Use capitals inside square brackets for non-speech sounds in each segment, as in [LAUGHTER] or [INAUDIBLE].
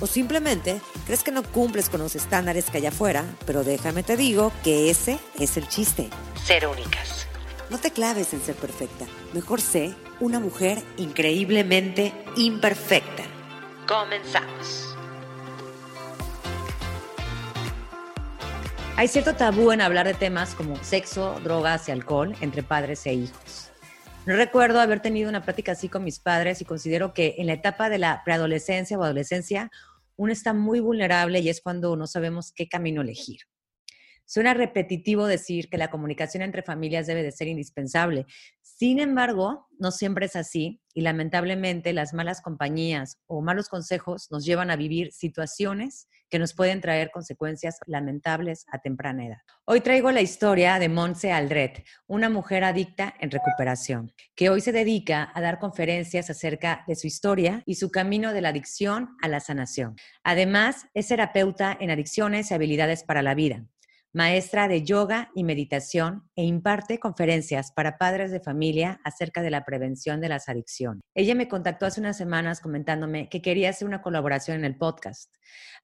O simplemente crees que no cumples con los estándares que hay afuera, pero déjame te digo que ese es el chiste. Ser únicas. No te claves en ser perfecta. Mejor sé una mujer increíblemente imperfecta. Comenzamos. Hay cierto tabú en hablar de temas como sexo, drogas y alcohol entre padres e hijos. No recuerdo haber tenido una plática así con mis padres y considero que en la etapa de la preadolescencia o adolescencia uno está muy vulnerable y es cuando no sabemos qué camino elegir. Suena repetitivo decir que la comunicación entre familias debe de ser indispensable. Sin embargo, no siempre es así y lamentablemente las malas compañías o malos consejos nos llevan a vivir situaciones que nos pueden traer consecuencias lamentables a temprana edad. Hoy traigo la historia de Monse Aldret, una mujer adicta en recuperación, que hoy se dedica a dar conferencias acerca de su historia y su camino de la adicción a la sanación. Además, es terapeuta en adicciones y habilidades para la vida maestra de yoga y meditación e imparte conferencias para padres de familia acerca de la prevención de las adicciones. Ella me contactó hace unas semanas comentándome que quería hacer una colaboración en el podcast.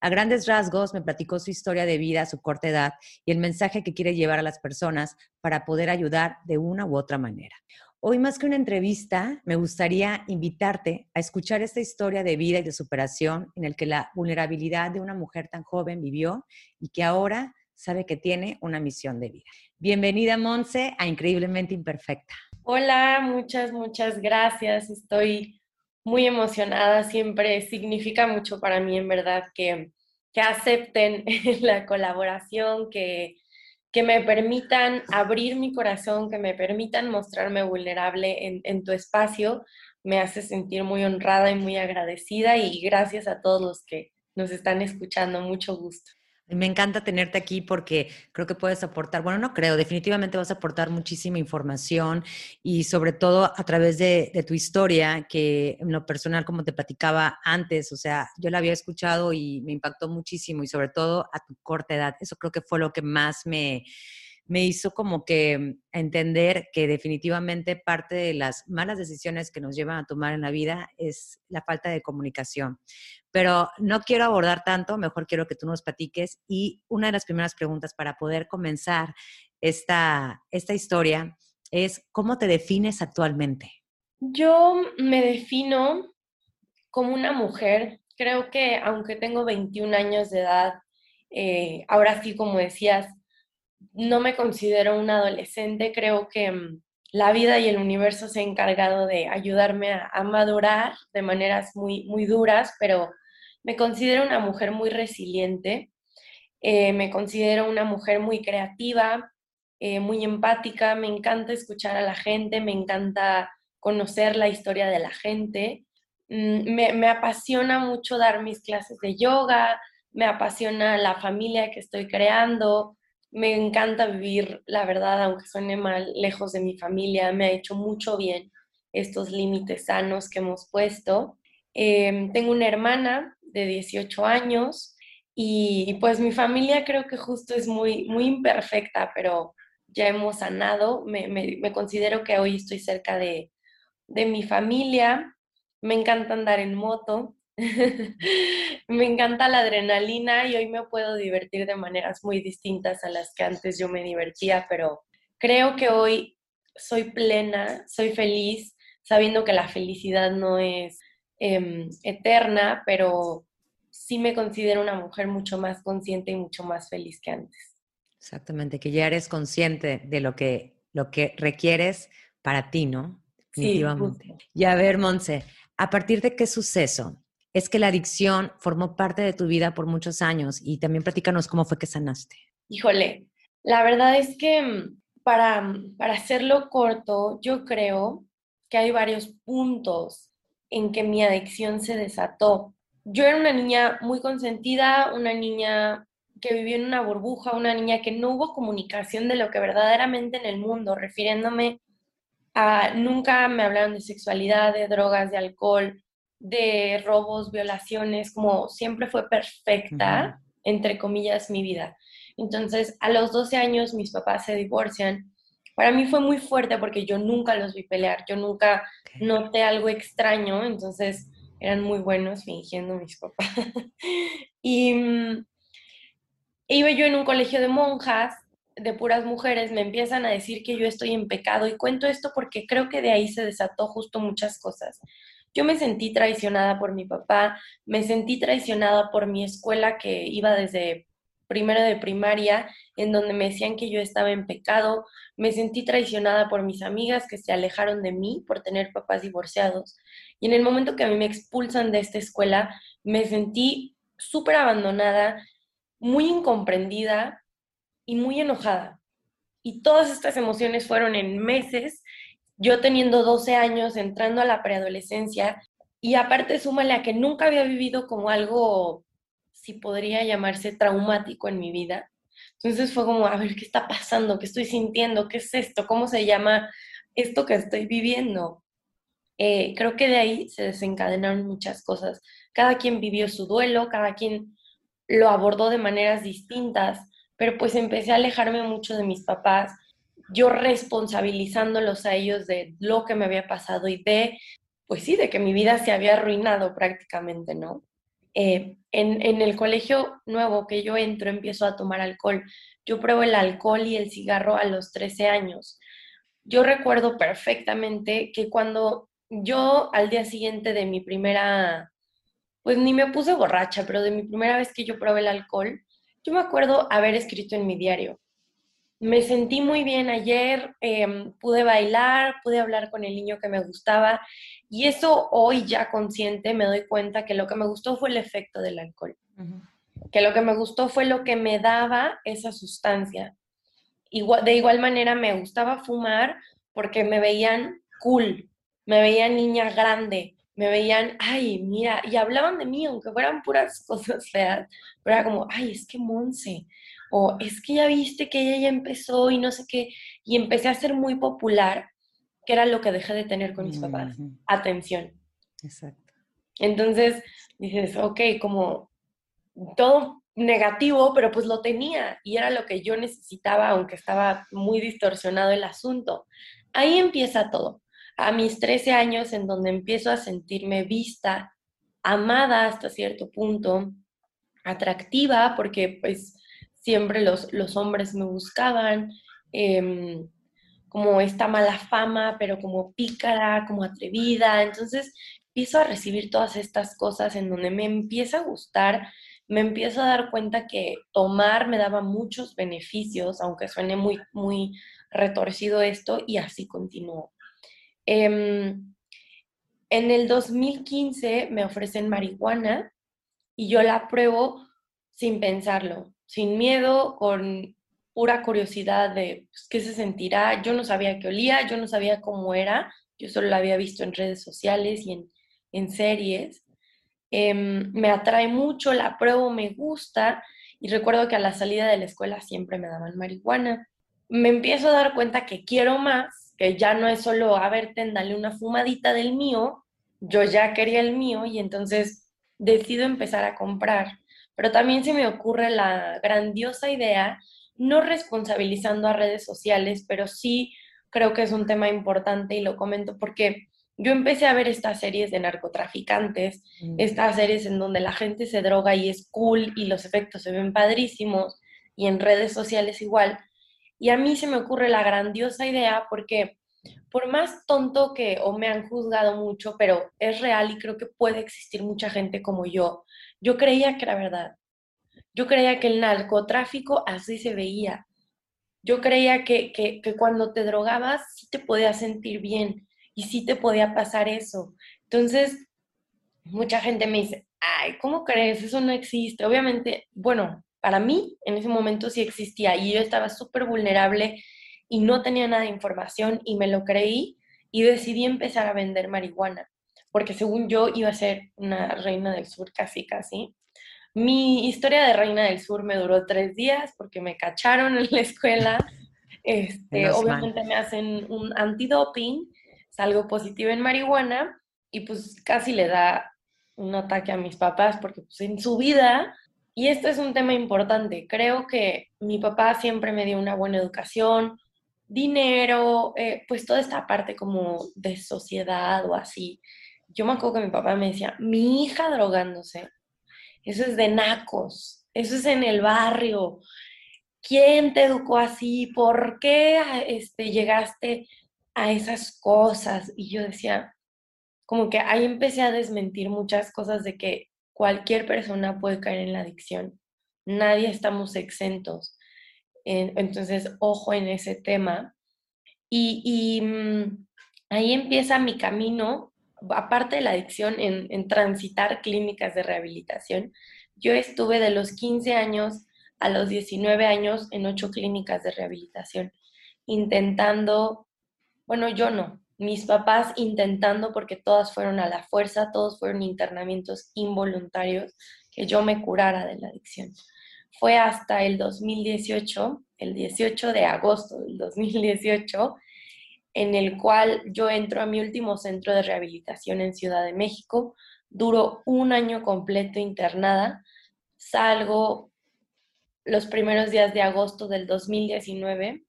A grandes rasgos me platicó su historia de vida su corta edad y el mensaje que quiere llevar a las personas para poder ayudar de una u otra manera. Hoy más que una entrevista, me gustaría invitarte a escuchar esta historia de vida y de superación en el que la vulnerabilidad de una mujer tan joven vivió y que ahora sabe que tiene una misión de vida. Bienvenida, Monse, a Increíblemente Imperfecta. Hola, muchas, muchas gracias. Estoy muy emocionada. Siempre significa mucho para mí, en verdad, que, que acepten [LAUGHS] la colaboración, que, que me permitan abrir mi corazón, que me permitan mostrarme vulnerable en, en tu espacio. Me hace sentir muy honrada y muy agradecida y gracias a todos los que nos están escuchando. Mucho gusto. Me encanta tenerte aquí porque creo que puedes aportar, bueno, no creo, definitivamente vas a aportar muchísima información y sobre todo a través de, tu historia, que en lo personal, como te platicaba antes, o sea, yo la había escuchado y me impactó muchísimo y sobre todo a tu corta edad. Eso creo que fue lo que más me, me hizo como que entender que definitivamente parte de las malas decisiones que nos llevan a tomar en la vida es la falta de comunicación. Pero no quiero abordar tanto, mejor quiero que tú nos platiques. Y una de las primeras preguntas para poder comenzar esta, esta historia es, ¿cómo te defines actualmente? Yo me defino como una mujer. Creo que aunque tengo 21 años de edad, eh, ahora sí, como decías, no me considero una adolescente, creo que mm, la vida y el universo se han encargado de ayudarme a, madurar de maneras muy, muy duras, pero me considero una mujer muy resiliente, eh, me considero una mujer muy creativa, eh, muy empática, me encanta escuchar a la gente, me encanta conocer la historia de la gente, mm, me, me apasiona mucho dar mis clases de yoga, me apasiona la familia que estoy creando, me encanta vivir, la verdad, aunque suene mal, lejos de mi familia. Me ha hecho mucho bien estos límites sanos que hemos puesto. Em, tengo una hermana de 18 años y, pues mi familia creo que justo es muy, muy imperfecta, pero ya hemos sanado. Me, me considero que hoy estoy cerca de, de mi familia. Me encanta andar en moto. [LAUGHS] me encanta la adrenalina y hoy me puedo divertir de maneras muy distintas a las que antes yo me divertía, pero creo que hoy soy plena, soy feliz, sabiendo que la felicidad no es em, eterna, pero sí me considero una mujer mucho más consciente y mucho más feliz que antes. Exactamente, que ya eres consciente de lo que, lo que requieres para ti, ¿no? Definitivamente. Sí, y a ver, Monse, ¿a partir de qué suceso es que la adicción formó parte de tu vida por muchos años y también platícanos cómo fue que sanaste. Híjole, la verdad es que mm, para, para hacerlo corto, yo creo que hay varios puntos en que mi adicción se desató. Yo era una niña muy consentida, una niña que vivió en una burbuja, una niña que no hubo comunicación de lo que verdaderamente en el mundo, refiriéndome a nunca me hablaron de sexualidad, de drogas, de alcohol, de robos, violaciones, como siempre fue perfecta, entre comillas, mi vida. Entonces, a los 12 años mis papás se divorcian. Para mí fue muy fuerte porque yo nunca los vi pelear, yo nunca noté algo extraño, entonces eran muy buenos fingiendo mis papás. [LAUGHS] y mm, iba yo en un colegio de monjas, de puras mujeres, me empiezan a decir que yo estoy en pecado y cuento esto porque creo que de ahí se desató justo muchas cosas. Yo me sentí traicionada por mi papá, me sentí traicionada por mi escuela que iba desde primero de primaria, en donde me decían que yo estaba en pecado, me sentí traicionada por mis amigas que se alejaron de mí por tener papás divorciados. Y en el momento que a mí me expulsan de esta escuela, me sentí súper abandonada, muy incomprendida y muy enojada. Y todas estas emociones fueron en meses yo teniendo 12 años, entrando a la preadolescencia, y aparte súmale a que nunca había vivido como algo, si podría llamarse traumático en mi vida. Entonces fue como, a ver, ¿qué está pasando? ¿Qué estoy sintiendo? ¿Qué es esto? ¿Cómo se llama esto que estoy viviendo? Eh, creo que de ahí se desencadenaron muchas cosas. Cada quien vivió su duelo, cada quien lo abordó de maneras distintas, pero pues empecé a alejarme mucho de mis papás, yo responsabilizándolos a ellos de lo que me había pasado y de, pues sí, de que mi vida se había arruinado prácticamente, ¿no? Eh, en, en, el colegio nuevo que yo entro empiezo a tomar alcohol. Yo pruebo el alcohol y el cigarro a los 13 años. Yo recuerdo perfectamente que cuando yo al día siguiente de mi primera, pues ni me puse borracha, pero de mi primera vez que yo probé el alcohol, yo me acuerdo haber escrito en mi diario, me sentí muy bien ayer, em, pude bailar, pude hablar con el niño que me gustaba y eso hoy ya consciente me doy cuenta que lo que me gustó fue el efecto del alcohol, que lo que me gustó fue lo que me daba esa sustancia. Igual, de igual manera me gustaba fumar porque me veían cool, me veían niña grande, me veían, ay, mira, y hablaban de mí, aunque fueran puras [LAUGHS] cosas feas, pero era como, ay, es que Monse, o es que ya viste que ella ya empezó y no sé qué, y empecé a ser muy popular, que era lo que dejé de tener con mis papás, atención. Exacto. Entonces dices, ok, como todo negativo, pero pues lo tenía y era lo que yo necesitaba, aunque estaba muy distorsionado el asunto. Ahí empieza todo. A mis 13 años, en donde empiezo a sentirme vista, amada hasta cierto punto, atractiva, porque pues siempre los, los hombres me buscaban, em, como esta mala fama, pero como pícara, como atrevida. Entonces empiezo a recibir todas estas cosas en donde me empieza a gustar, me empiezo a dar cuenta que tomar me daba muchos beneficios, aunque suene muy, muy retorcido esto, y así continuó. Em, en el 2015 me ofrecen marihuana y yo la pruebo sin pensarlo sin miedo, con pura curiosidad de pues, qué se sentirá. Yo no sabía qué olía, yo no sabía cómo era, yo solo la había visto en redes sociales y en, series. Em, me atrae mucho, la pruebo, me gusta y recuerdo que a la salida de la escuela siempre me daban marihuana. Me empiezo a dar cuenta que quiero más, que ya no es solo, a ver, dale una fumadita del mío, yo ya quería el mío y entonces decido empezar a comprar pero también se me ocurre la grandiosa idea, no responsabilizando a redes sociales, pero sí creo que es un tema importante y lo comento porque yo empecé a ver estas series de narcotraficantes, mm. estas series en donde la gente se droga y es cool y los efectos se ven padrísimos y en redes sociales igual. Y a mí se me ocurre la grandiosa idea porque por más tonto que o me han juzgado mucho, pero es real y creo que puede existir mucha gente como yo, yo creía que era verdad. Yo creía que el narcotráfico así se veía. Yo creía que, que, cuando te drogabas sí te podías sentir bien y sí te podía pasar eso. Entonces, mucha gente me dice, ay, ¿cómo crees? Eso no existe. Obviamente, bueno, para mí en ese momento sí existía y yo estaba súper vulnerable y no tenía nada de información y me lo creí y decidí empezar a vender marihuana porque según yo iba a ser una reina del sur casi, casi. Mi historia de Reina del Sur me duró tres días porque me cacharon en la escuela. [LAUGHS] Este, obviamente me hacen un antidoping, salgo positivo en marihuana y pues casi le da un ataque a mis papás porque pues en su vida, y esto es un tema importante, creo que mi papá siempre me dio una buena educación, dinero, eh, pues toda esta parte como de sociedad o así. Yo me acuerdo que mi papá me decía, mi hija drogándose, eso es de nacos, eso es en el barrio. ¿Quién te educó así? ¿Por qué este, llegaste a esas cosas? Y yo decía, como que ahí empecé a desmentir muchas cosas de que cualquier persona puede caer en la adicción. Nadie estamos exentos. Entonces, ojo en ese tema. Y, mm, ahí empieza mi camino aparte de la adicción, en, transitar clínicas de rehabilitación. Yo estuve de los 15 años a los 19 años en ocho clínicas de rehabilitación, intentando, bueno, yo no, mis papás intentando porque todas fueron a la fuerza, todos fueron internamientos involuntarios, que yo me curara de la adicción. Fue hasta el 2018, el 18 de agosto del 2018, en el cual yo entro a mi último centro de rehabilitación en Ciudad de México, duro un año completo internada, salgo los primeros días de agosto del 2019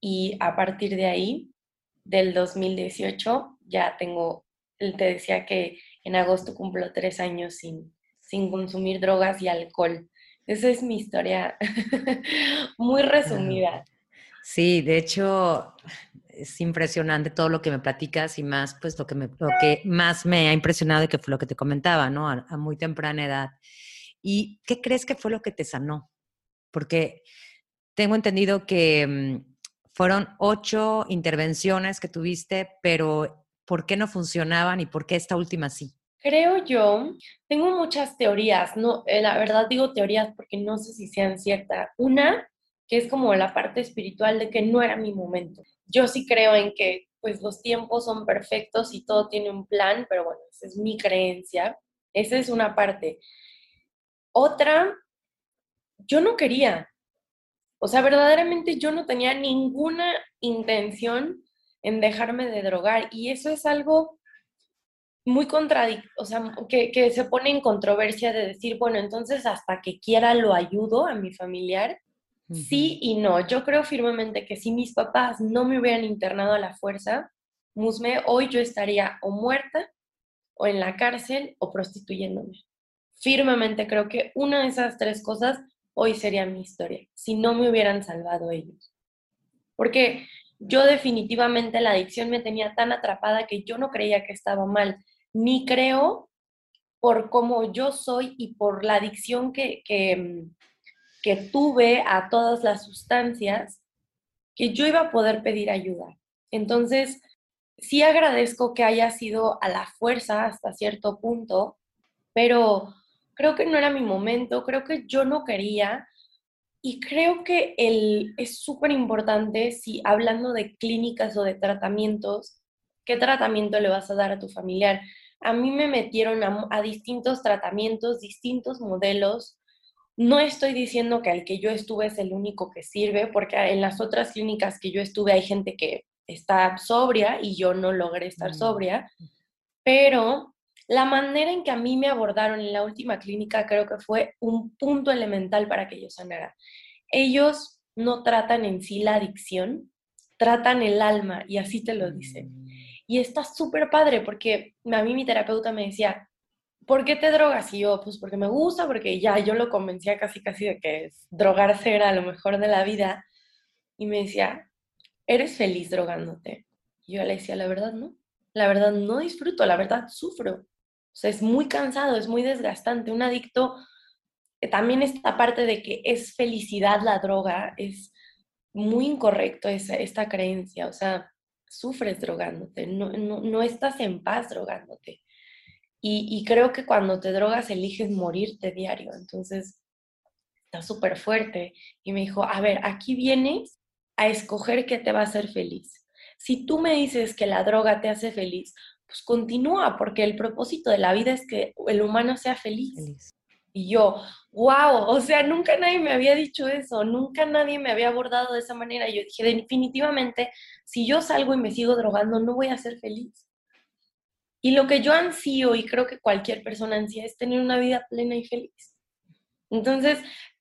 y a partir de ahí, del 2018, ya tengo, te decía que en agosto cumplo tres años sin, sin consumir drogas y alcohol. Esa es mi historia [LAUGHS] muy resumida. Sí, de hecho, es impresionante todo lo que me platicas y más, pues lo que, me, lo que más me ha impresionado y que fue lo que te comentaba, ¿no? A, muy temprana edad. ¿Y qué crees que fue lo que te sanó? Porque tengo entendido que mm, fueron ocho intervenciones que tuviste, pero ¿por qué no funcionaban y por qué esta última sí? Creo yo, tengo muchas teorías, no, eh, la verdad digo teorías porque no sé si sean ciertas. Una, que es como la parte espiritual de que no era mi momento yo sí creo en que pues los tiempos son perfectos y todo tiene un plan, pero bueno, esa es mi creencia. Esa es una parte. Otra, yo no quería. O sea, verdaderamente yo no tenía ninguna intención en dejarme de drogar y eso es algo muy contradictorio, o sea, que, que, se pone en controversia de decir, bueno, entonces hasta que quiera lo ayudo a mi familiar, Sí y no. Yo creo firmemente que si mis papás no me hubieran internado a la fuerza, Musme, hoy yo estaría o muerta, o en la cárcel, o prostituyéndome. Firmemente creo que una de esas tres cosas hoy sería mi historia, si no me hubieran salvado ellos. Porque yo definitivamente la adicción me tenía tan atrapada que yo no creía que estaba mal, ni creo por cómo yo soy y por la adicción que, que, mm, que tuve a todas las sustancias, que yo iba a poder pedir ayuda. Entonces, sí agradezco que haya sido a la fuerza hasta cierto punto, pero creo que no era mi momento, creo que yo no quería y creo que el, es súper importante si hablando de clínicas o de tratamientos, ¿qué tratamiento le vas a dar a tu familiar? A mí me metieron a, a distintos tratamientos, distintos modelos, no estoy diciendo que el que yo estuve es el único que sirve, porque en las otras clínicas que yo estuve hay gente que está sobria y yo no logré estar mm. sobria, pero la manera en que a mí me abordaron en la última clínica creo que fue un punto elemental para que yo sanara. Ellos no tratan en sí la adicción, tratan el alma y así te lo dicen. Mm. Y está súper padre porque a mí mi terapeuta me decía, ¿por qué te drogas? Y yo, pues porque me gusta, porque ya yo lo convencía casi casi de que drogarse era lo mejor de la vida. Y me decía, ¿eres feliz drogándote? Y yo le decía, la verdad no. La verdad no disfruto, la verdad sufro. O sea, es muy cansado, es muy desgastante. Un adicto, eh, también esta parte de que es felicidad la droga, es muy incorrecto esa, esta creencia. O sea, sufres drogándote, no, no, no estás en paz drogándote. Y, creo que cuando te drogas eliges morirte diario. Entonces, está súper fuerte. Y me dijo, a ver, aquí vienes a escoger qué te va a hacer feliz. Si tú me dices que la droga te hace feliz, pues continúa, porque el propósito de la vida es que el humano sea feliz. Y yo, wow, o sea, nunca nadie me había dicho eso, nunca nadie me había abordado de esa manera. Y yo dije, definitivamente, si yo salgo y me sigo drogando, no voy a ser feliz. Y lo que yo ansío, y creo que cualquier persona ansía, es tener una vida plena y feliz. Entonces,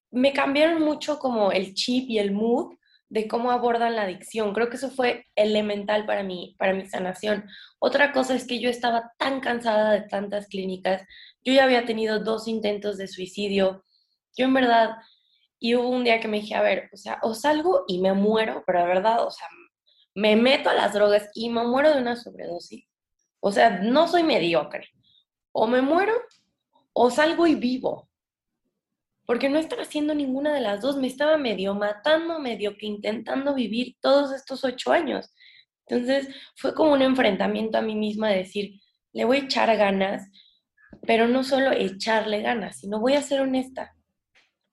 me cambiaron mucho como el chip y el mood de cómo abordan la adicción. Creo que eso fue elemental para mí, para mi sanación. Otra cosa es que yo estaba tan cansada de tantas clínicas. Yo ya había tenido dos intentos de suicidio. Yo en verdad, y hubo un día que me dije, a ver, o sea, o salgo y me muero, pero de verdad, o sea, me meto a las drogas y me muero de una sobredosis. O sea, no soy mediocre. O me muero o salgo y vivo porque no estaba haciendo ninguna de las dos, me estaba medio matando, medio que intentando vivir todos estos ocho años. Entonces fue como un enfrentamiento a mí misma de decir, le voy a echar ganas, pero no solo echarle ganas, sino voy a ser honesta.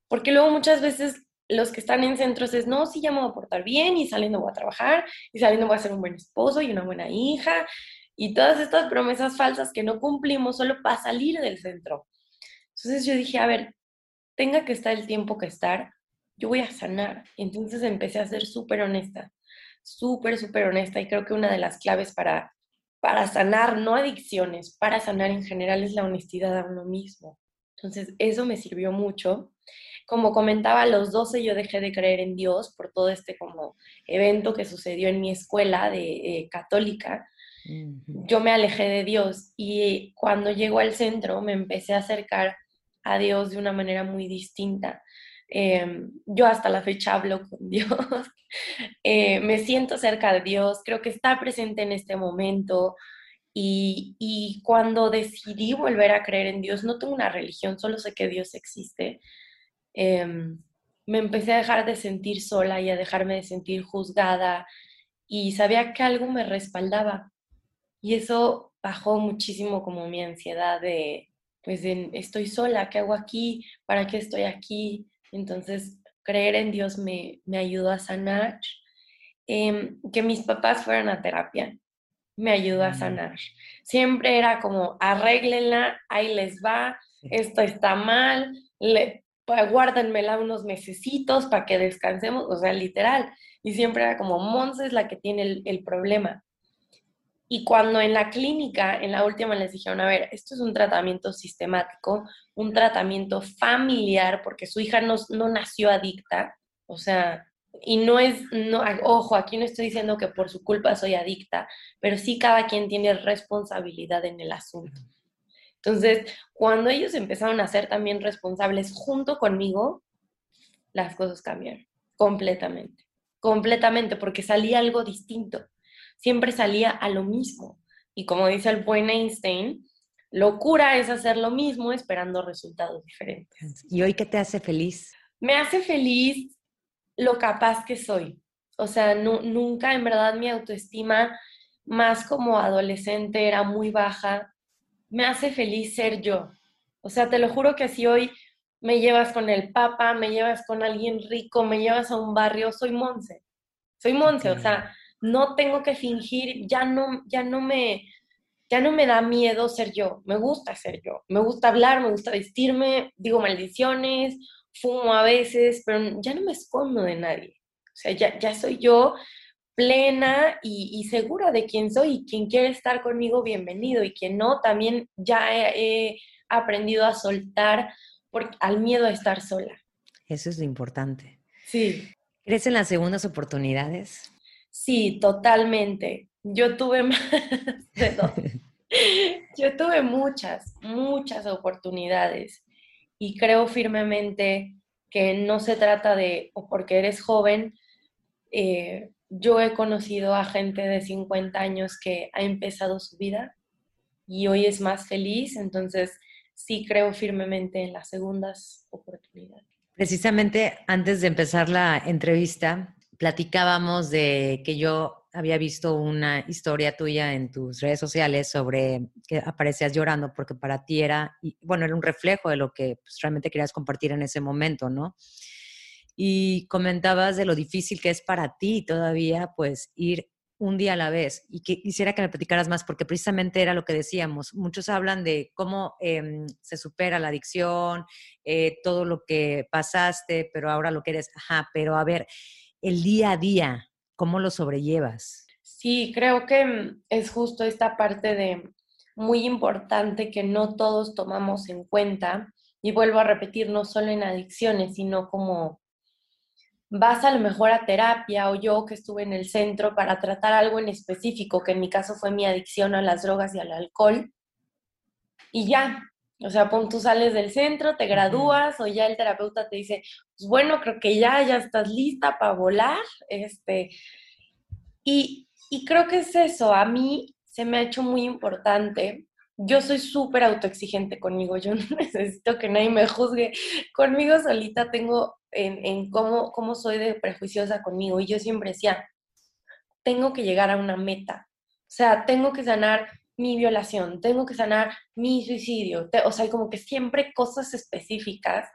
Porque luego muchas veces los que están en centros es, no, sí, ya me voy a portar bien y saliendo voy a trabajar y saliendo voy a ser un buen esposo y una buena hija y todas estas promesas falsas que no cumplimos solo para salir del centro. Entonces yo dije, a ver, tenga que estar el tiempo que estar, yo voy a sanar. Entonces empecé a ser súper honesta, súper, súper honesta y creo que una de las claves para, para sanar, no adicciones, para sanar en general es la honestidad a uno mismo. Entonces eso me sirvió mucho. Como comentaba, a los 12 yo dejé de creer en Dios por todo este como evento que sucedió en mi escuela de eh, católica. Yo me alejé de Dios y cuando llego al centro me empecé a acercar a Dios de una manera muy distinta. Em, yo hasta la fecha hablo con [LAUGHS] Dios, eh, me siento cerca de Dios, creo que está presente en este momento y, y, cuando decidí volver a creer en Dios, no tengo una religión, solo sé que Dios existe, em, me empecé a dejar de sentir sola y a dejarme de sentir juzgada y sabía que algo me respaldaba y eso bajó muchísimo como mi ansiedad de, pues estoy sola, ¿qué hago aquí? ¿Para qué estoy aquí? Entonces, creer en Dios me, me ayudó a sanar. Em, que mis papás fueran a terapia me ayudó a mm. sanar. Siempre era como, arréglenla, ahí les va, esto está mal, le, pues, guárdenmela unos mesecitos para que descansemos, o sea, literal. Y siempre era como, Monse es la que tiene el, el problema. Y cuando en la clínica, en la última, les dijeron, a ver, esto es un tratamiento sistemático, un tratamiento familiar, porque su hija no, no nació adicta, o sea, y no es, no, ojo, aquí no estoy diciendo que por su culpa soy adicta, pero sí cada quien tiene responsabilidad en el asunto. Entonces, cuando ellos empezaron a ser también responsables junto conmigo, las cosas cambiaron completamente, completamente, porque salía algo distinto siempre salía a lo mismo. Y como dice el buen Einstein, locura es hacer lo mismo esperando resultados diferentes. ¿Y hoy qué te hace feliz? Me hace feliz lo capaz que soy. O sea, nunca en verdad mi autoestima, más como adolescente, era muy baja. Me hace feliz ser yo. O sea, te lo juro que si hoy me llevas con el papa, me llevas con alguien rico, me llevas a un barrio, soy Monse. Soy Monse, o sea, no tengo que fingir, ya no, ya no me, ya no me da miedo ser yo, me gusta ser yo, me gusta hablar, me gusta vestirme, digo maldiciones, fumo a veces, pero ya no me escondo de nadie. O sea, ya, ya soy yo plena y, segura de quién soy y quien quiere estar conmigo, bienvenido y quien no, también ya he, aprendido a soltar por, al miedo a estar sola. Eso es lo importante. Sí. ¿Crees en las segundas oportunidades? Sí, totalmente. Yo tuve [LAUGHS] más de dos. [LAUGHS] Yo tuve muchas, muchas oportunidades y creo firmemente que no se trata de, o porque eres joven, eh, yo he conocido a gente de 50 años que ha empezado su vida y hoy es más feliz, entonces sí creo firmemente en las segundas oportunidades. Precisamente antes de empezar la entrevista, platicábamos de que yo había visto una historia tuya en tus redes sociales sobre que aparecías llorando porque para ti era, bueno, era un reflejo de lo que pues, realmente querías compartir en ese momento, ¿no? Y comentabas de lo difícil que es para ti todavía, pues, ir un día a la vez. Y que quisiera que me platicaras más, porque precisamente era lo que decíamos. Muchos hablan de cómo em, se supera la adicción, eh, todo lo que pasaste, pero ahora lo que eres. Ajá, pero a ver, el día a día, ¿cómo lo sobrellevas? Sí, creo que mm, es justo esta parte de muy importante que no todos tomamos en cuenta. Y vuelvo a repetir, no solo en adicciones, sino como vas a lo mejor a terapia o yo que estuve en el centro para tratar algo en específico, que en mi caso fue mi adicción a las drogas y al alcohol, y ya, o sea, tú sales del centro, te gradúas o ya el terapeuta te dice, pues bueno, creo que ya, ya estás lista para volar, este, y, y creo que es eso, a mí se me ha hecho muy importante yo soy súper autoexigente conmigo, yo [LAUGHS] no necesito que nadie me juzgue. Conmigo solita tengo en, en cómo, cómo soy de prejuiciosa conmigo y yo siempre decía, tengo que llegar a una meta. O sea, tengo que sanar mi violación, tengo que sanar mi suicidio, o sea, como que siempre cosas específicas.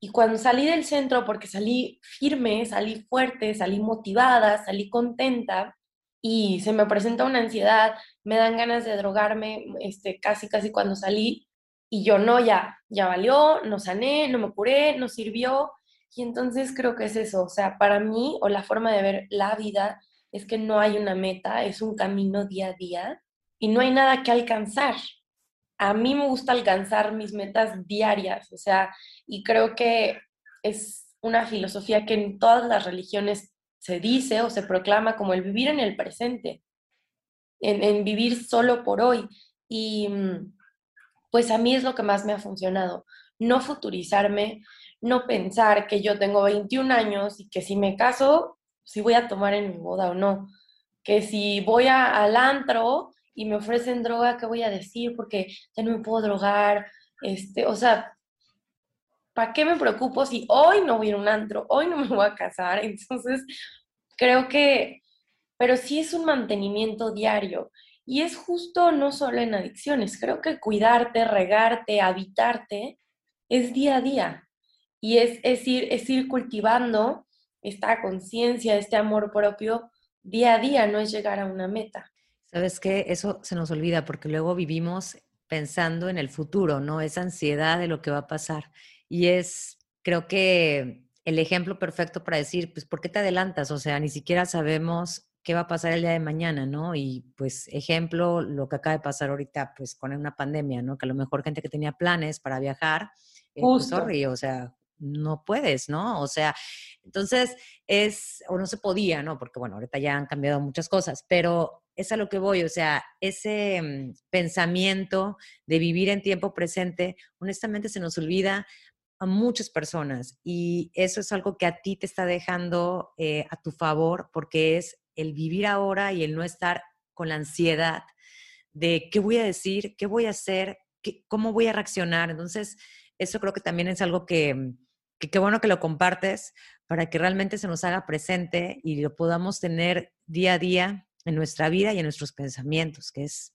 Y cuando salí del centro, porque salí firme, salí fuerte, salí motivada, salí contenta, y se me presenta una ansiedad, me dan ganas de drogarme, este, casi, casi cuando salí, y yo no, ya, ya valió, no sané, no me curé, no sirvió, y entonces creo que es eso, o sea, para mí, o la forma de ver la vida, es que no hay una meta, es un camino día a día, y no hay nada que alcanzar. A mí me gusta alcanzar mis metas diarias, o sea, y creo que es una filosofía que en todas las religiones se dice o se proclama como el vivir en el presente, en, vivir solo por hoy. Y mm, pues a mí es lo que más me ha funcionado, no futurizarme, no pensar que yo tengo 21 años y que si me caso, si voy a tomar en mi boda o no, que si voy al antro y me ofrecen droga, ¿qué voy a decir? Porque ya no me puedo drogar, este, o sea, ¿para qué me preocupo si hoy no voy a un antro, hoy no me voy a casar? Entonces, creo que, pero sí es un mantenimiento diario. Y es justo no solo en adicciones, creo que cuidarte, regarte, habitarte es día a día. Y es, es, ir, es ir cultivando esta conciencia, este amor propio día a día, no es llegar a una meta. Sabes que eso se nos olvida porque luego vivimos pensando en el futuro, ¿no? Esa ansiedad de lo que va a pasar. Y es, creo que el ejemplo perfecto para decir, pues, ¿por qué te adelantas? O sea, ni siquiera sabemos qué va a pasar el día de mañana, ¿no? Y pues, ejemplo, lo que acaba de pasar ahorita, pues, con una pandemia, ¿no? Que a lo mejor gente que tenía planes para viajar, eh, pues, sorry, o sea, no puedes, ¿no? O sea, entonces es, o no se podía, ¿no? Porque bueno, ahorita ya han cambiado muchas cosas, pero es a lo que voy, o sea, ese mm, pensamiento de vivir en tiempo presente, honestamente se nos olvida a muchas personas y eso es algo que a ti te está dejando eh, a tu favor porque es el vivir ahora y el no estar con la ansiedad de qué voy a decir, qué voy a hacer, qué, cómo voy a reaccionar. Entonces, eso creo que también es algo que, qué bueno que lo compartes para que realmente se nos haga presente y lo podamos tener día a día en nuestra vida y en nuestros pensamientos, que es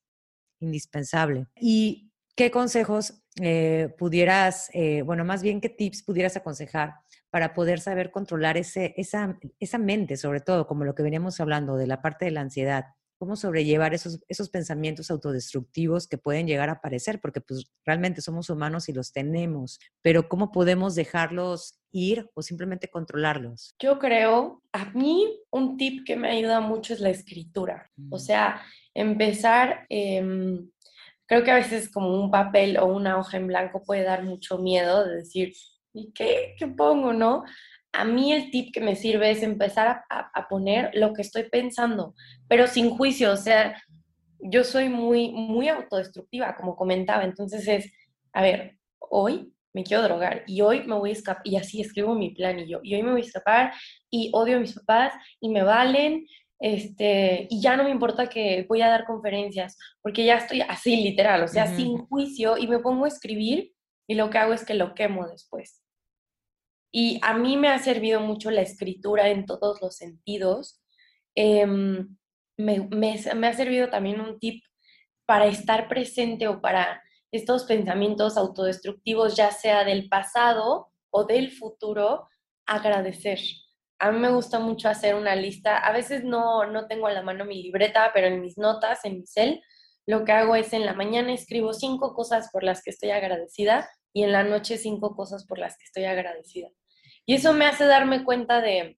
indispensable. ¿Y qué consejos eh, pudieras, eh, bueno, más bien qué tips pudieras aconsejar para poder saber controlar ese, esa, esa mente, sobre todo, como lo que veníamos hablando de la parte de la ansiedad? Cómo sobrellevar esos, esos pensamientos autodestructivos que pueden llegar a aparecer, porque pues realmente somos humanos y los tenemos, pero cómo podemos dejarlos ir o simplemente controlarlos. Yo creo, a mí un tip que me ayuda mucho es la escritura, o mm. sea, empezar... Em, creo que a veces como un papel o una hoja en blanco puede dar mucho miedo de decir, ¿y qué, qué pongo, no? A mí el tip que me sirve es empezar a, poner lo que estoy pensando, pero sin juicio, o sea, yo soy muy, muy autodestructiva, como comentaba, entonces es, a ver, hoy me quiero drogar y hoy me voy a escapar, y así escribo mi plan y yo, y hoy me voy a escapar y odio a mis papás y me valen, este, y ya no me importa que voy a dar conferencias, porque ya estoy así literal, o sea, sin juicio, y me pongo a escribir y lo que hago es que lo quemo después. Y a mí me ha servido mucho la escritura en todos los sentidos. Em, me, me, ha servido también un tip para estar presente o para estos pensamientos autodestructivos, ya sea del pasado o del futuro, agradecer. a mí me gusta mucho hacer una lista. A veces no, no tengo a la mano mi libreta, pero en mis notas, en mi cel, lo que hago es en la mañana escribo cinco cosas por las que estoy agradecida y en la noche cinco cosas por las que estoy agradecida. Y eso me hace darme cuenta de,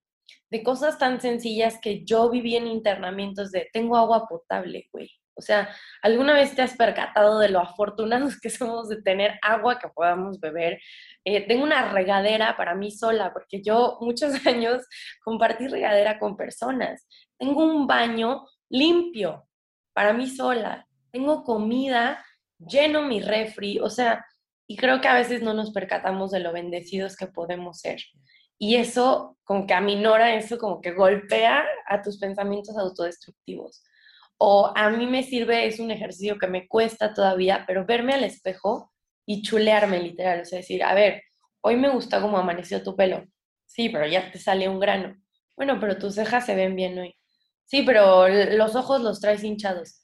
de cosas tan sencillas que yo viví en internamientos de tengo agua potable, güey. O sea, ¿alguna vez te has percatado de lo afortunados que somos de tener agua que podamos beber? Eh, tengo una regadera para mí sola, porque yo muchos [LAUGHS] años compartí regadera con personas. Tengo un baño limpio para mí sola. Tengo comida, lleno mi refri, o sea, y creo que a veces no nos percatamos de lo bendecidos que podemos ser. Y eso como que aminora, eso como que golpea a tus pensamientos autodestructivos. O a mí me sirve, es un ejercicio que me cuesta todavía, pero verme al espejo y chulearme literal, o sea, decir, a ver, hoy me gusta cómo amaneció tu pelo. Sí, pero ya te sale un grano. Bueno, pero tus cejas se ven bien hoy. Sí, pero los ojos los traes hinchados.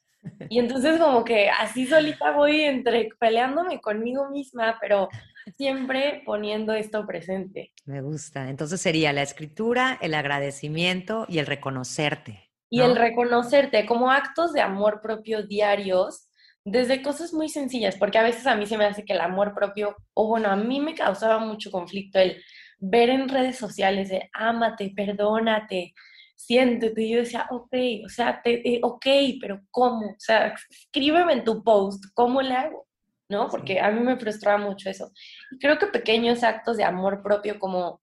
Y entonces como que así solita voy entre peleándome conmigo misma, pero siempre poniendo esto presente. Me gusta. Entonces sería la escritura, el agradecimiento y el reconocerte. Y el reconocerte como actos de amor propio diarios, desde cosas muy sencillas, porque a veces a mí se me hace que el amor propio, o bueno, a mí me causaba mucho conflicto el ver en redes sociales de ámate, perdónate, siéntete. Y yo decía, ok, o sea, te, eh, ok, pero ¿cómo? O sea, escríbeme en tu post, ¿cómo le hago? ¿No? Porque a mí me frustraba mucho eso. Y creo que pequeños actos de amor propio como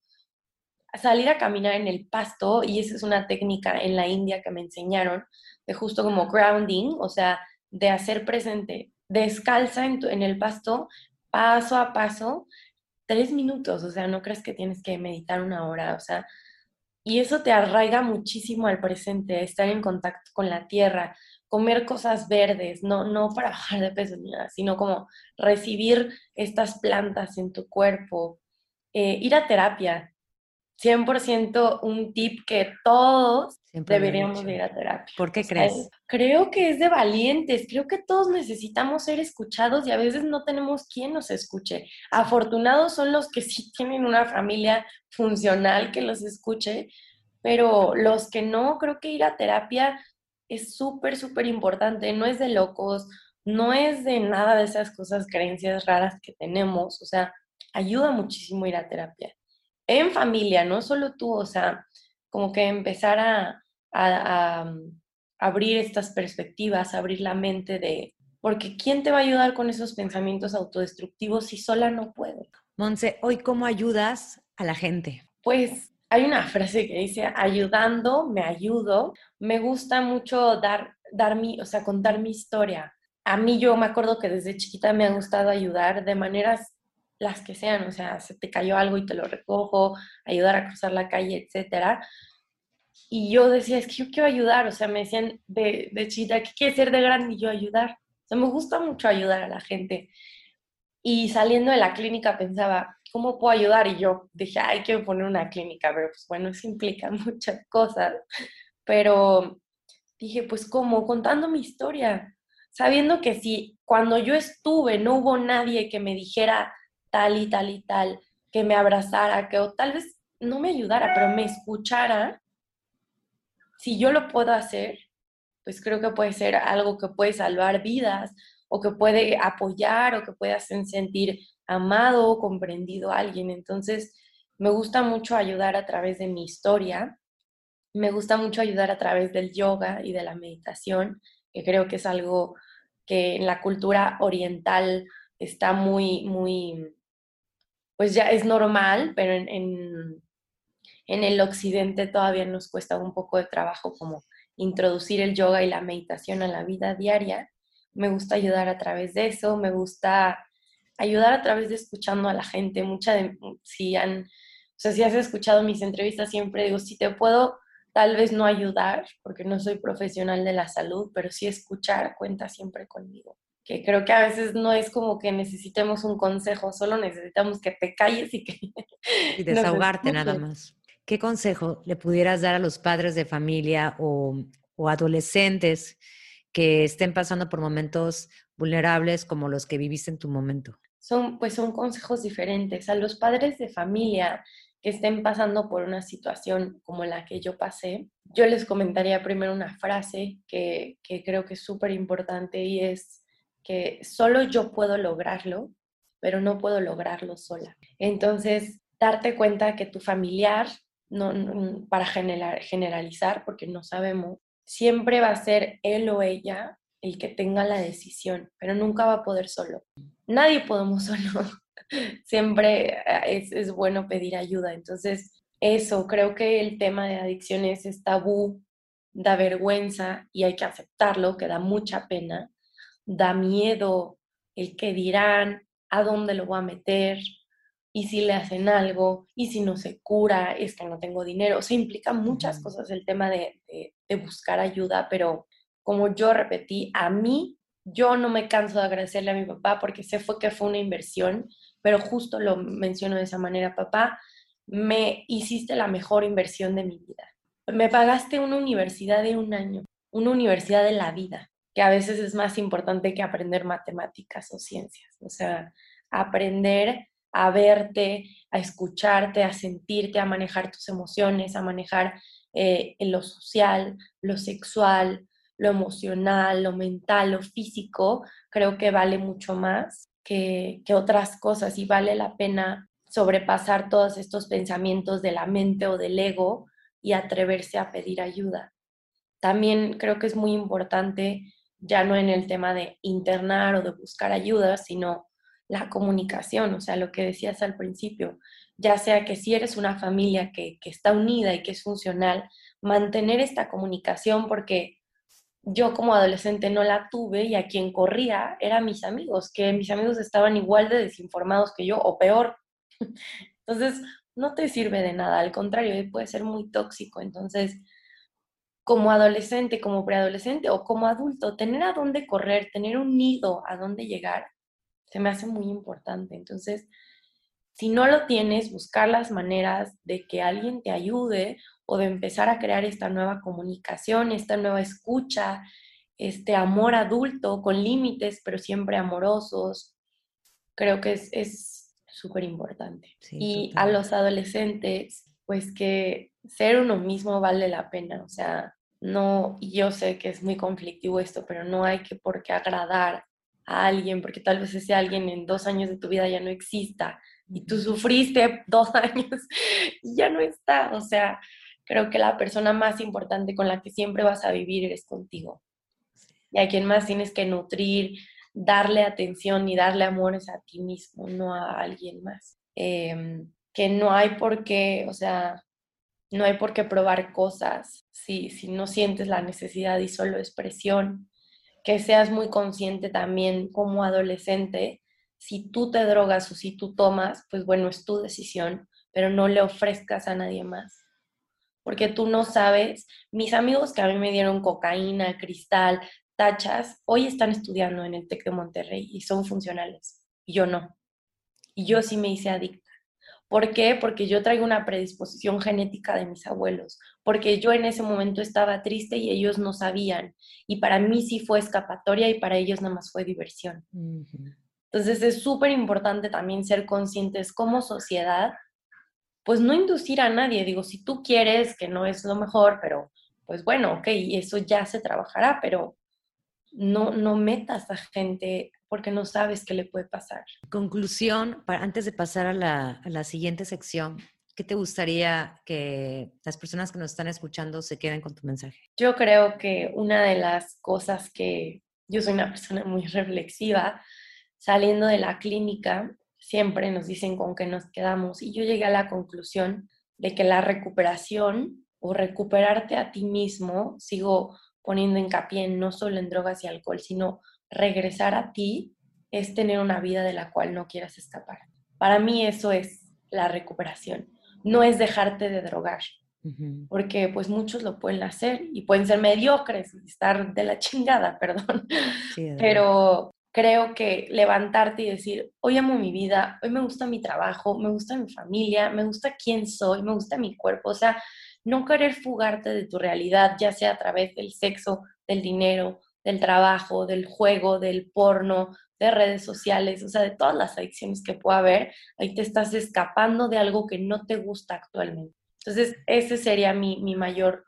salir a caminar en el pasto, y esa es una técnica en la India que me enseñaron, de justo como grounding, o sea, de hacer presente, descalza en, en el pasto, paso a paso, tres minutos, o sea, no crees que tienes que meditar una hora, o sea, y eso te arraiga muchísimo al presente, estar en contacto con la tierra, comer cosas verdes, no, no para [LAUGHS] bajar de peso ni nada, sino como recibir estas plantas en tu cuerpo, eh, ir a terapia, 100% un tip que todos deberíamos ir a terapia. ¿Por qué crees? creo que es de valientes, creo que todos necesitamos ser escuchados y a veces no tenemos quien nos escuche. Afortunados son los que sí tienen una familia funcional que los escuche, pero los que no, creo que ir a terapia es súper, súper importante, no es de locos, no es de nada de esas cosas, creencias raras que tenemos, o sea, ayuda muchísimo ir a terapia en familia, no solo tú, o sea, como que empezar a, mm, abrir estas perspectivas, abrir la mente de, porque ¿quién te va a ayudar con esos pensamientos autodestructivos si sola no puede? Monse, hoy cómo ayudas a la gente? Pues hay una frase que dice, ayudando, me ayudo. Me gusta mucho dar, dar mi, o sea, contar mi historia. A mí yo me acuerdo que desde chiquita me ha gustado ayudar de maneras las que sean, o sea, se te cayó algo y te lo recojo, ayudar a cruzar la calle, etcétera. Y yo decía, es que yo quiero ayudar, o sea, me decían de, de chita, ¿qué quieres ser de grande? Y yo ayudar. O sea, me gusta mucho ayudar a la gente. Y saliendo de la clínica pensaba, ¿cómo puedo ayudar? Y yo dije, ay, quiero poner una clínica, pero pues bueno, eso implica [LAUGHS] muchas cosas. Pero dije, pues ¿cómo? Contando mi historia, sabiendo que si cuando yo estuve no hubo nadie que me dijera, tal y tal y tal, que me abrazara, que o tal vez no me ayudara, pero me escuchara, si yo lo puedo hacer, pues creo que puede ser algo que puede salvar vidas o que puede apoyar o que puede hacer sentir amado o comprendido a alguien. Entonces, me gusta mucho ayudar a través de mi historia, me gusta mucho ayudar a través del yoga y de la meditación, que creo que es algo que en la cultura oriental está muy, muy pues ya es normal, pero en, el occidente todavía nos cuesta un poco de trabajo como introducir el yoga y la meditación a la vida diaria. Me gusta ayudar a través de eso, me gusta ayudar a través de escuchando a la gente. Mucha de, si han, o sea, si has escuchado mis entrevistas, siempre digo, si te puedo tal vez no ayudar, porque no soy profesional de la salud, pero sí escuchar, cuenta siempre conmigo que creo que a veces no es como que necesitemos un consejo, solo necesitamos que te calles y que... Y [LAUGHS] desahogarte nada más. ¿Qué consejo le pudieras dar a los padres de familia o, o adolescentes que estén pasando por momentos vulnerables como los que viviste en tu momento? Son, pues son consejos diferentes. A los padres de familia que estén pasando por una situación como la que yo pasé, yo les comentaría primero una frase que, que creo que es súper importante y es que solo yo puedo lograrlo, pero no puedo lograrlo sola. Entonces, darte cuenta que tu familiar, no, para generalizar, porque no sabemos, siempre va a ser él o ella el que tenga la decisión, pero nunca va a poder solo. Nadie podemos [LAUGHS] solo. siempre eh, es, bueno pedir ayuda. Entonces, eso, creo que el tema de adicciones es tabú, da vergüenza y hay que aceptarlo, que da mucha pena, da miedo el que dirán, a dónde lo voy a meter, y si le hacen algo, y si no se cura, es que no tengo dinero. O sea, implica muchas cosas el tema de, de, buscar ayuda, pero como yo repetí, a mí, yo no me canso de agradecerle a mi papá porque sé fue que fue una inversión, pero justo lo menciono de esa manera, papá, me hiciste la mejor inversión de mi vida. Me pagaste una universidad de un año, una universidad de la vida, que a veces es más importante que aprender matemáticas o ciencias. O sea, aprender a verte, a escucharte, a sentirte, a manejar tus emociones, a manejar eh, lo social, lo sexual, lo emocional, lo mental, lo físico, creo que vale mucho más que, que otras cosas y vale la pena sobrepasar todos estos pensamientos de la mente o del ego y atreverse a pedir ayuda. También creo que es muy importante, ya no en el tema de internar o de buscar ayuda, sino la comunicación, o sea, lo que decías al principio, ya sea que si eres una familia que, está unida y que es funcional, mantener esta comunicación porque yo como adolescente no la tuve y a quien corría eran mis amigos, que mis amigos estaban igual de desinformados que yo o peor. [LAUGHS] Entonces, no te sirve de nada, al contrario, puede ser muy tóxico. Entonces, como adolescente, como preadolescente o como adulto, tener a dónde correr, tener un nido a dónde llegar, se me hace muy importante. Entonces, si no lo tienes, buscar las maneras de que alguien te ayude o de empezar a crear esta nueva comunicación, esta nueva escucha, este amor adulto con límites, pero siempre amorosos, creo que es súper importante. y a los adolescentes, pues que ser uno mismo vale la pena, o sea, no, y yo sé que es muy conflictivo esto, pero no hay que por qué agradar a alguien, porque tal vez ese alguien en dos años de tu vida ya no exista y tú sufriste [LAUGHS] dos años y ya no está. O sea, creo que la persona más importante con la que siempre vas a vivir es contigo. Y a quien más tienes que nutrir, darle atención y darle amor es a ti mismo, no a alguien más. Em, que no hay por qué, o sea, no hay por qué probar cosas si, si no sientes la necesidad y solo expresión que seas muy consciente también como adolescente, si tú te drogas o si tú tomas, pues bueno, es tu decisión, pero no le ofrezcas a nadie más. Porque tú no sabes, mis amigos que a mí me dieron cocaína, cristal, tachas, hoy están estudiando en el TEC de Monterrey y son funcionales, y yo no. Y yo sí me hice adicta. ¿Por qué? Porque yo traigo una predisposición genética de mis abuelos, porque yo en ese momento estaba triste y ellos no sabían. Y para mí sí fue escapatoria y para ellos nada más fue diversión. Entonces es súper importante también ser conscientes como sociedad, pues no inducir a nadie. Digo, si tú quieres, que no es lo mejor, pero pues bueno, ok, eso ya se trabajará, pero no, no metas a gente porque no sabes qué le puede pasar. Conclusión, para, antes de pasar a la, a la siguiente sección, ¿qué te gustaría que las personas que nos están escuchando se queden con tu mensaje? Yo creo que una de las cosas que yo soy una persona muy reflexiva, saliendo de la clínica, siempre nos dicen con qué nos quedamos y yo llegué a la conclusión de que la recuperación o recuperarte a ti mismo, sigo poniendo hincapié no solo en drogas y alcohol, sino regresar a ti, es tener una vida de la cual no quieras escapar. Para mí eso es la recuperación, no es dejarte de drogar, porque pues muchos lo pueden hacer y pueden ser mediocres y estar de la chingada, [LAUGHS] perdón, pero creo que levantarte y decir, hoy amo mi vida, hoy me gusta mi trabajo, me gusta mi familia, me gusta quién soy, me gusta mi cuerpo, o sea, no querer fugarte de tu realidad, ya sea a través del sexo, del dinero, del trabajo, del juego, del porno, de redes sociales, o sea, de todas las adicciones que pueda haber, ahí te estás escapando de algo que no te gusta actualmente. Entonces, esa sería mi, mi mayor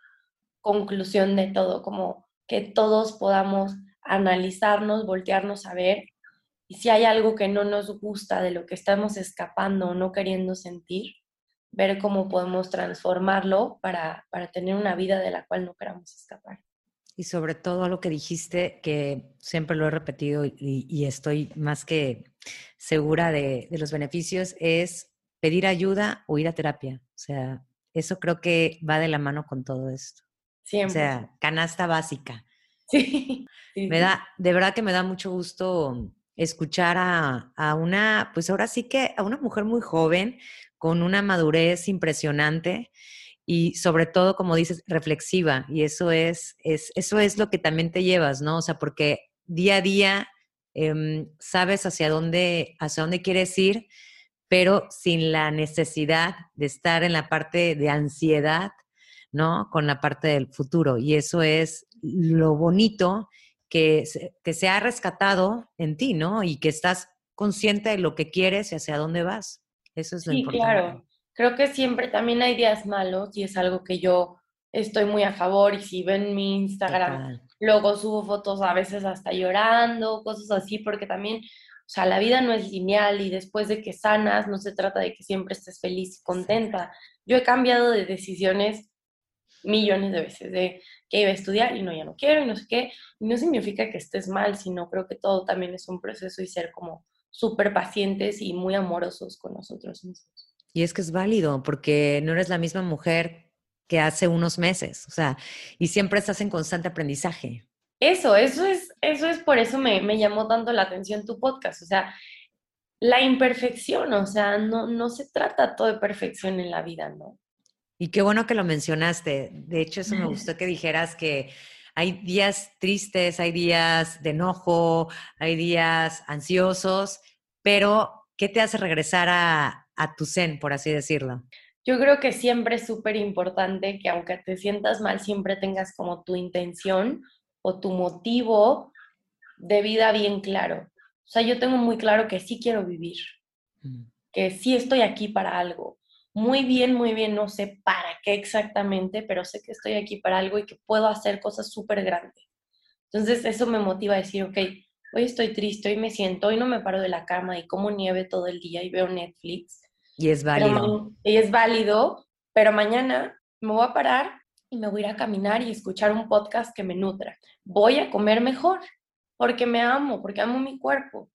conclusión de todo, como que todos podamos analizarnos, voltearnos a ver, y si hay algo que no nos gusta de lo que estamos escapando o no queriendo sentir, ver cómo podemos transformarlo para, para tener una vida de la cual no queramos escapar. Y sobre todo lo que dijiste, que siempre lo he repetido y, estoy más que segura de, los beneficios, es pedir ayuda o ir a terapia. O sea, eso creo que va de la mano con todo esto. Siempre. O sea, canasta básica. Sí. [LAUGHS] Me da, de verdad que me da mucho gusto escuchar a, a, una, pues ahora sí que a una mujer muy joven, con una madurez impresionante y sobre todo, como dices, reflexiva. Y eso es, es, eso es lo que también te llevas, ¿no? O sea, porque día a día em, sabes hacia dónde, hacia dónde quieres ir, pero sin la necesidad de estar en la parte de ansiedad, ¿no? Con la parte del futuro. Y eso es lo bonito que, que se ha rescatado en ti, ¿no? Y que estás consciente de lo que quieres y hacia dónde vas. Eso es lo sí, importante. Claro creo que siempre también hay días malos y es algo que yo estoy muy a favor y si ven mi Instagram, luego subo fotos a veces hasta llorando, cosas así, porque también, o sea, la vida no es lineal y después de que sanas, no se trata de que siempre estés feliz y contenta. Yo he cambiado de decisiones millones de veces, de que iba a estudiar y no, ya no quiero y no sé qué. Y no significa que estés mal, sino creo que todo también es un proceso y ser como súper pacientes y muy amorosos con nosotros mismos. Y es que es válido porque no eres la misma mujer que hace unos meses, o sea, y siempre estás en constante aprendizaje. Eso, eso es, eso es por eso me, me llamó tanto la atención tu podcast, o sea, la imperfección, o sea, no, no se trata todo de perfección en la vida, ¿no? Y qué bueno que lo mencionaste. De hecho, eso me [LAUGHS] gustó que dijeras que hay días tristes, hay días de enojo, hay días ansiosos, pero ¿qué te hace regresar a, a tu zen, por así decirlo? Yo creo que siempre es súper importante que aunque te sientas mal, siempre tengas como tu intención o tu motivo de vida bien claro. O sea, yo tengo muy claro que sí quiero vivir, mm. que sí estoy aquí para algo. Muy bien, muy bien, no sé para qué exactamente, pero sé que estoy aquí para algo y que puedo hacer cosas súper grandes. Entonces eso me motiva a decir, ok, hoy estoy triste, hoy me siento, hoy no me paro de la cama y como nieve todo el día y veo Netflix y es válido. y es válido, pero mañana me voy a parar y me voy a ir a caminar y escuchar un podcast que me nutra. Voy a comer mejor porque me amo, porque amo mi cuerpo.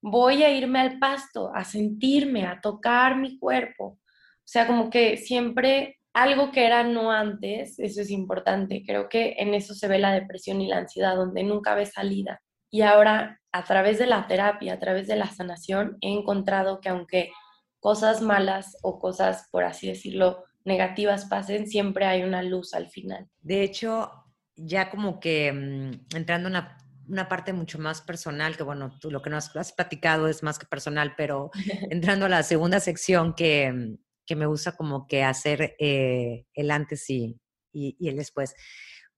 Voy a irme al pasto, a sentirme, a tocar mi cuerpo. O sea, como que siempre algo que era no antes, eso es importante. Creo que en eso se ve la depresión y la ansiedad, donde nunca ve salida. Y ahora, a través de la terapia, a través de la sanación, he encontrado que aunque cosas malas o cosas, por así decirlo, negativas pasen, siempre hay una luz al final. De hecho, ya como que mm, entrando en una, parte mucho más personal, que bueno, tú lo que nos has platicado es más que personal, pero [LAUGHS] entrando a la segunda sección que, mm, que me gusta como que hacer eh, el antes y, y, el después.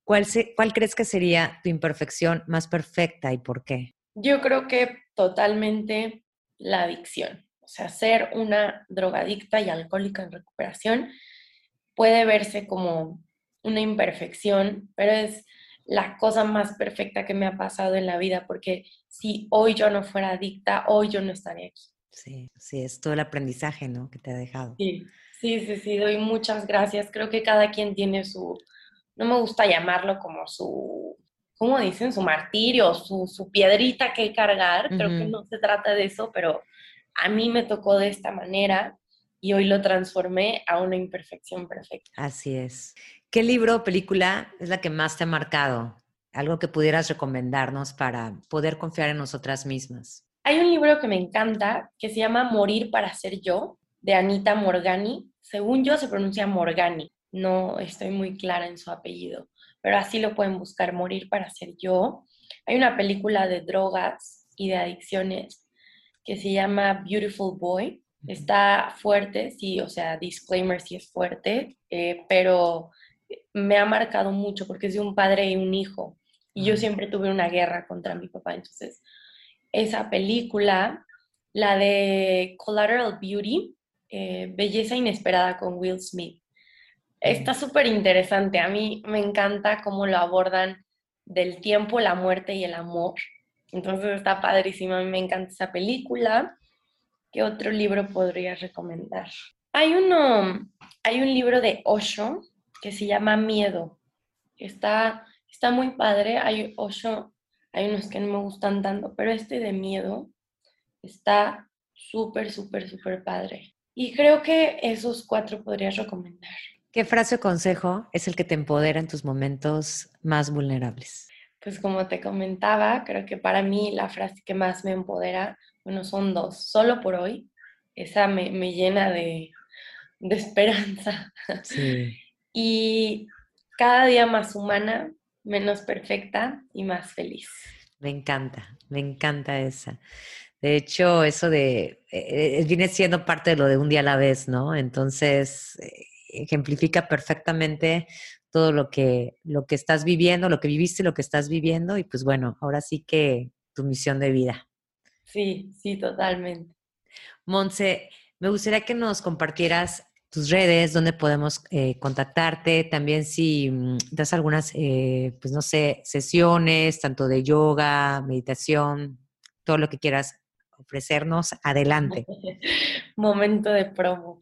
¿Cuál, ¿Cuál crees que sería tu imperfección más perfecta y por qué? Yo creo que totalmente la adicción. O sea, ser una drogadicta y alcohólica en recuperación puede verse como una imperfección, pero es la cosa más perfecta que me ha pasado en la vida, porque si hoy yo no fuera adicta, hoy yo no estaría aquí. Sí, sí, es todo el aprendizaje, ¿no? Que te ha dejado. Sí, sí, sí, sí, doy muchas gracias. Creo que cada quien tiene su, no me gusta llamarlo como su, ¿cómo dicen? Su martirio, su, su piedrita que cargar. Creo que no se trata de eso, pero a mí me tocó de esta manera y hoy lo transformé a una imperfección perfecta. Así es. ¿Qué libro o película es la que más te ha marcado? Algo que pudieras recomendarnos para poder confiar en nosotras mismas. Hay un libro que me encanta que se llama Morir para ser yo, de Anita Morgani. Según yo se pronuncia Morgani, no estoy muy clara en su apellido, pero así lo pueden buscar, Morir para ser yo. Hay una película de drogas y de adicciones que se llama Beautiful Boy. Está fuerte, sí, o sea, disclaimer sí es fuerte, eh, pero me ha marcado mucho porque es de un padre y un hijo. Y yo siempre tuve una guerra contra mi papá, entonces esa película, la de Collateral Beauty, eh, Belleza Inesperada con Will Smith. Está súper interesante. A mí me encanta cómo lo abordan del tiempo, la muerte y el amor. Entonces está padrísima. A mí me encanta esa película. ¿Qué otro libro podría recomendar? Hay uno, hay un libro de Osho que se llama Miedo. Está, está muy padre. Hay Osho, hay unos que no me gustan tanto, pero este de Miedo está súper, súper, súper padre. Y creo que esos cuatro podrías recomendar. ¿Qué frase o consejo es el que te empodera en tus momentos más vulnerables? Pues como te comentaba, creo que para mí la frase que más me empodera, bueno, son dos. Solo por hoy, esa me, llena de, esperanza. [LAUGHS] y cada día más humana, menos perfecta y más feliz. Me encanta, me encanta esa. De hecho, eso de, eh, eh, viene siendo parte de lo de un día a la vez, ¿no? Entonces, eh, ejemplifica perfectamente todo lo que, lo que estás viviendo, lo que viviste, lo que estás viviendo y pues bueno, ahora sí que tu misión de vida. Sí, sí, totalmente. Monse, me gustaría que nos compartieras tus redes, donde podemos eh, contactarte, también si mm, das algunas, eh, pues no sé, sesiones, tanto de yoga, meditación, todo lo que quieras ofrecernos, adelante. [LAUGHS] Momento de promo.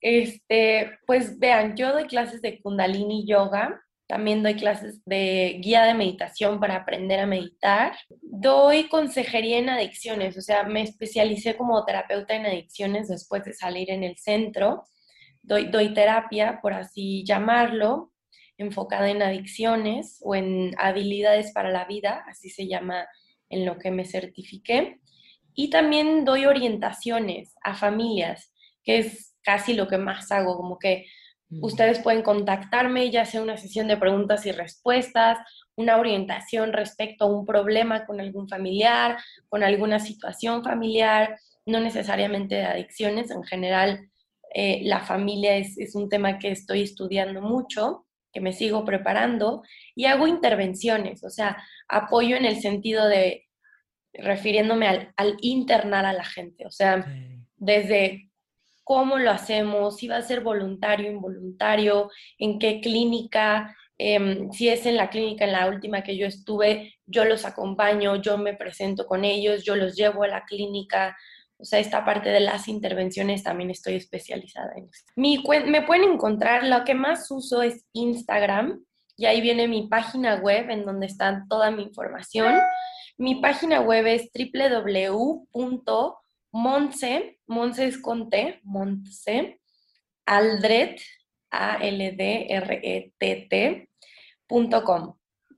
Este, pues vean, yo doy clases de Kundalini Yoga, también doy clases de guía de meditación para aprender a meditar. Doy consejería en adicciones, o sea, me especialicé como terapeuta en adicciones después de salir en el centro. Doy, doy terapia, por así llamarlo, enfocada en adicciones o en habilidades para la vida, así se llama en lo que me certifiqué. Y también doy orientaciones a familias, que es casi lo que más hago, como que ustedes pueden contactarme, ya sea una sesión de preguntas y respuestas, una orientación respecto a un problema con algún familiar, con alguna situación familiar, no necesariamente de adicciones, en general eh, la familia es, es un tema que estoy estudiando mucho, que me sigo preparando, y hago intervenciones, o sea, apoyo en el sentido de refiriéndome al, internar a la gente, o sea, desde cómo lo hacemos, si va a ser voluntario, involuntario, en qué clínica, em, si es en la clínica en la última que yo estuve, yo los acompaño, yo me presento con ellos, yo los llevo a la clínica. O sea, esta parte de las intervenciones también estoy especializada en esto. Mi, me pueden encontrar, lo que más uso es Instagram, y ahí viene mi página web en donde está toda mi información. Mi página web es www.monse, Monse es con T, Monse, Aldret, a l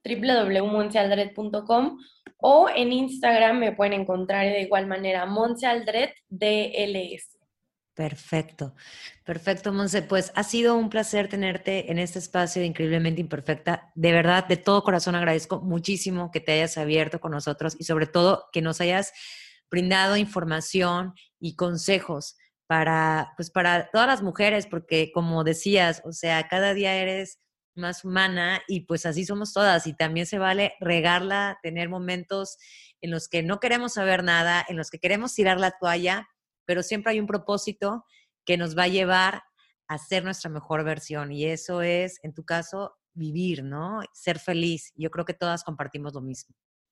www.monsealdret.com o en Instagram me pueden encontrar de igual manera Monsealdret DLS. Perfecto, perfecto, Monse. Pues ha sido un placer tenerte en este espacio de Increíblemente Imperfecta. De verdad, de todo corazón agradezco muchísimo que te hayas abierto con nosotros y sobre todo que nos hayas brindado información y consejos para, pues para todas las mujeres, porque como decías, o sea, cada día eres más humana y pues así somos todas y también se vale regarla, tener momentos en los que no queremos saber nada, en los que queremos tirar la toalla pero siempre hay un propósito que nos va a llevar a ser nuestra mejor versión y eso es, en tu caso, vivir, ¿no? Ser feliz. Yo creo que todas compartimos lo mismo.